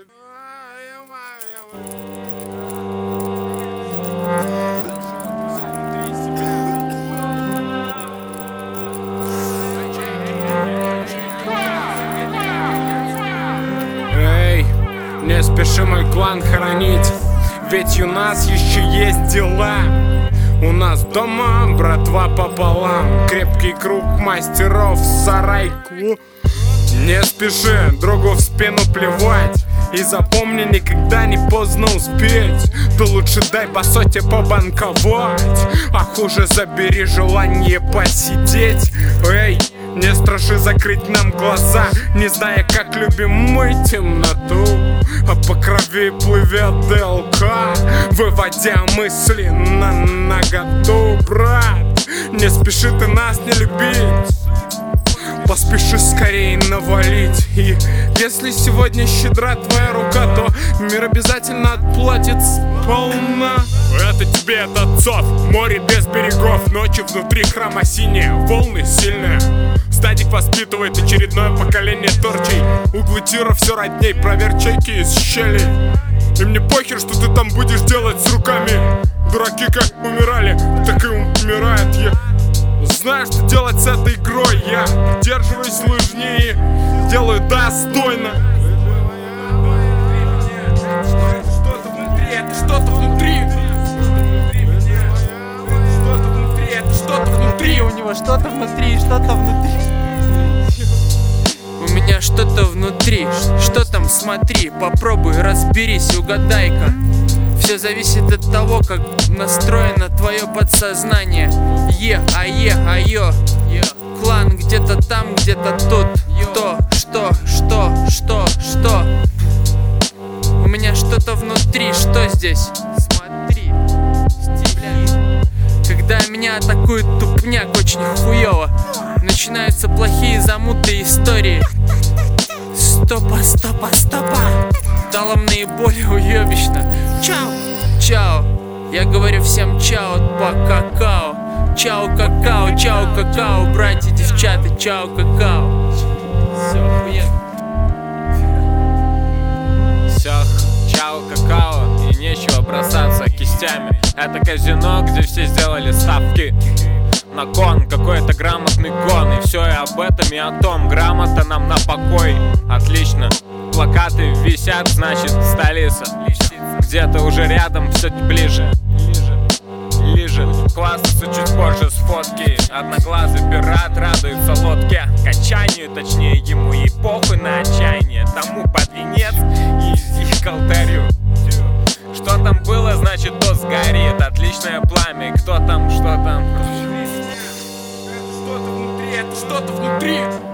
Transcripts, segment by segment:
Эй, не спеши мой клан хоронить Ведь у нас еще есть дела. У нас дома братва пополам Крепкий круг мастеров в сарайку. Не спеши другу в спину плевать и запомни, никогда не поздно успеть. Ты лучше дай по соте побанковать. А хуже забери желание посидеть. Эй, не страши закрыть нам глаза. Не зная, как любим мы темноту. А по крови плывет ДЛК Выводя мысли на наготу, брат. Не спеши ты нас не любить Поспеши скорее навалить. И если сегодня щедра твоя рука То мир обязательно отплатит сполна. Это тебе от отцов. Море без берегов. Ночью внутри храма синие. Волны сильные. Стадик воспитывает очередное поколение торчей. Углы тира все родней. Проверь чеки из щелей И мне похер, что ты там будешь делать с руками. Дураки как умирали, так и умирают. Я Знаю, что делать с этой игрой? Я держиваюсь лыжнее Делаю достойно. Что-то внутри, это что-то внутри. Что-то внутри, это что-то внутри. У него что-то внутри, что-то внутри. У меня что-то внутри, что там, смотри, попробуй, разберись, угадай-ка Все зависит от того, как настроено твое подсознание. Е, а е, а ё. Клан где-то там, где-то тут. Кто, что, что, что, что. У меня что-то внутри, что здесь? Смотри, Когда меня атакует тупняк очень хуёво. Начинаются плохие замутые истории. Стопа, стопа, стопа Дало мне боли уебищно. Чао, чао. Я говорю всем чао по какао. Чао, какао, чао, какао Братья, девчата, чао, какао. Все, охуенно. Всех чао, какао и нечего бросаться кистями. Это казино, где все сделали ставки. На кон, какой-то грамотный гон И все и об этом и о том, грамота нам на покой. Отлично, плакаты висят, значит столица. Где-то уже рядом, все ближе. Лижет, класса чуть позже с фотки Одноглазый пират радуется лодке. Качанию, точнее ему и похуй на отчаяние. Тому под венец и к алтарю. Что там было, значит, то сгорит. Отличное пламя, кто там, что там? Что-то внутри, это что-то внутри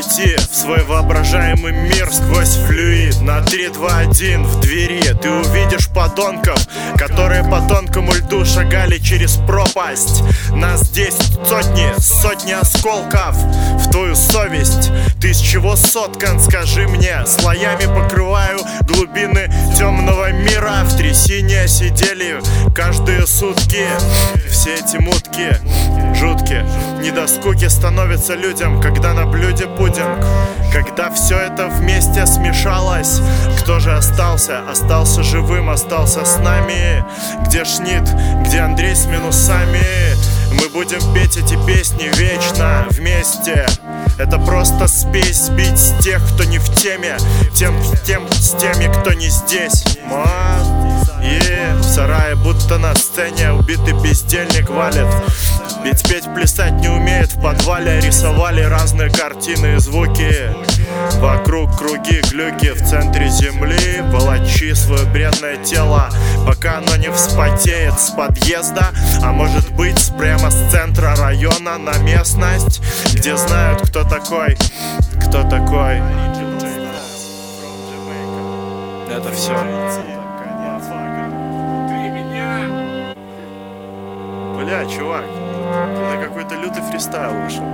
Лети в свой воображаемый мир сквозь флюид. На 3, 2, 1 в двери. Ты увидишь подонков, которые по тонкому льду шагали через пропасть. Нас здесь сотни, сотни осколков в твою совесть. Ты из чего соткан, скажи мне? Слоями покрываю глубины темного мира. В трясине сидели каждые сутки Все эти мутки жуткие. Не до скуки становится людям, когда на блюде пудинг. Когда все это вместе смешалось. Кто же остался? Остался живым, остался с нами. Где Шнит? Где Андрей с минусами? Мы будем петь эти песни вечно вместе. Это просто спесь сбить с тех, кто не в теме. Тем, тем с теми, кто не здесь. Ма, и в сарае будто на сцене убитый бездельник валит. Ведь петь, плясать не умеет В подвале рисовали разные картины и звуки. Вокруг круги, глюки в центре земли Волочи свое бредное тело. Пока оно не вспотеет с подъезда А может быть прямо с центра района на местность Где знают, кто такой, кто такой. Это все Бля, чувак, ты на какой-то лютый фристайл вышел